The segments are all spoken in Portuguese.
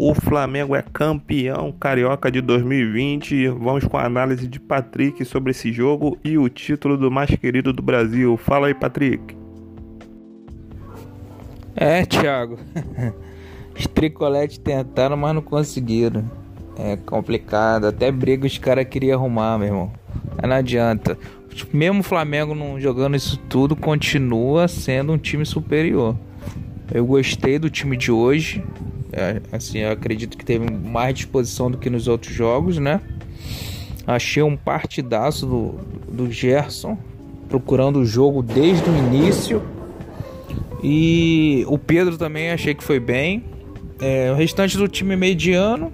O Flamengo é campeão carioca de 2020. Vamos com a análise de Patrick sobre esse jogo e o título do mais querido do Brasil. Fala aí, Patrick. É, Thiago. Os tricoletes tentaram, mas não conseguiram. É complicado. Até briga os caras queriam arrumar, meu irmão. Mas não adianta. Mesmo o Flamengo não jogando isso tudo, continua sendo um time superior. Eu gostei do time de hoje. É, assim, eu acredito que teve mais disposição do que nos outros jogos, né? Achei um partidaço do, do Gerson, procurando o jogo desde o início. E o Pedro também achei que foi bem. É, o restante do time mediano,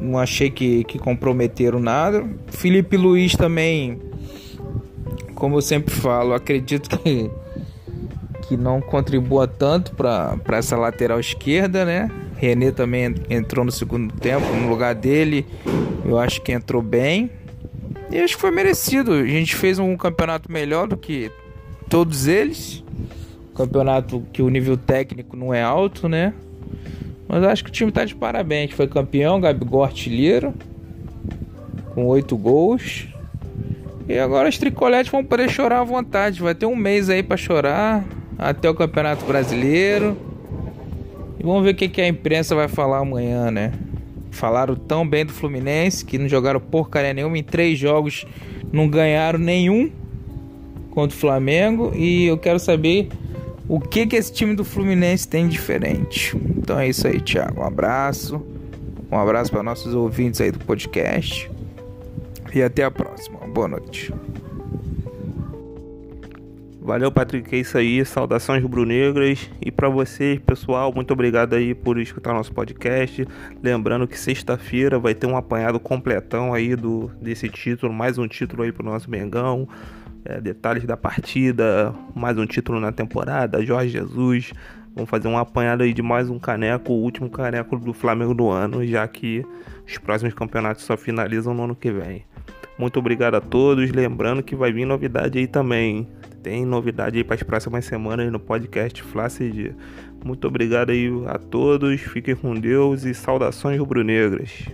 não achei que, que comprometeram nada. Felipe Luiz também, como eu sempre falo, acredito que que não contribua tanto para essa lateral esquerda, né? René também entrou no segundo tempo no lugar dele. Eu acho que entrou bem. E acho que foi merecido. A gente fez um campeonato melhor do que todos eles. Campeonato que o nível técnico não é alto, né? Mas acho que o time tá de parabéns. Foi campeão, Gabigol artilheiro. Com oito gols. E agora os tricoletes vão poder chorar à vontade. Vai ter um mês aí para chorar até o Campeonato Brasileiro. E vamos ver o que, que a imprensa vai falar amanhã, né? Falaram tão bem do Fluminense que não jogaram porcaria nenhuma em três jogos, não ganharam nenhum contra o Flamengo. E eu quero saber o que, que esse time do Fluminense tem diferente. Então é isso aí, Thiago. Um abraço. Um abraço para nossos ouvintes aí do podcast. E até a próxima. Boa noite. Valeu, Patrick. É isso aí. Saudações rubro-negras. E para vocês, pessoal, muito obrigado aí por escutar nosso podcast. Lembrando que sexta-feira vai ter um apanhado completão aí do, desse título. Mais um título aí pro nosso Mengão. É, detalhes da partida. Mais um título na temporada. Jorge Jesus. Vamos fazer um apanhado aí de mais um caneco. O último caneco do Flamengo do ano. Já que os próximos campeonatos só finalizam no ano que vem. Muito obrigado a todos. Lembrando que vai vir novidade aí também tem novidade aí para as próximas semanas no podcast Flá CD. Muito obrigado aí a todos, fiquem com Deus e saudações rubro-negras.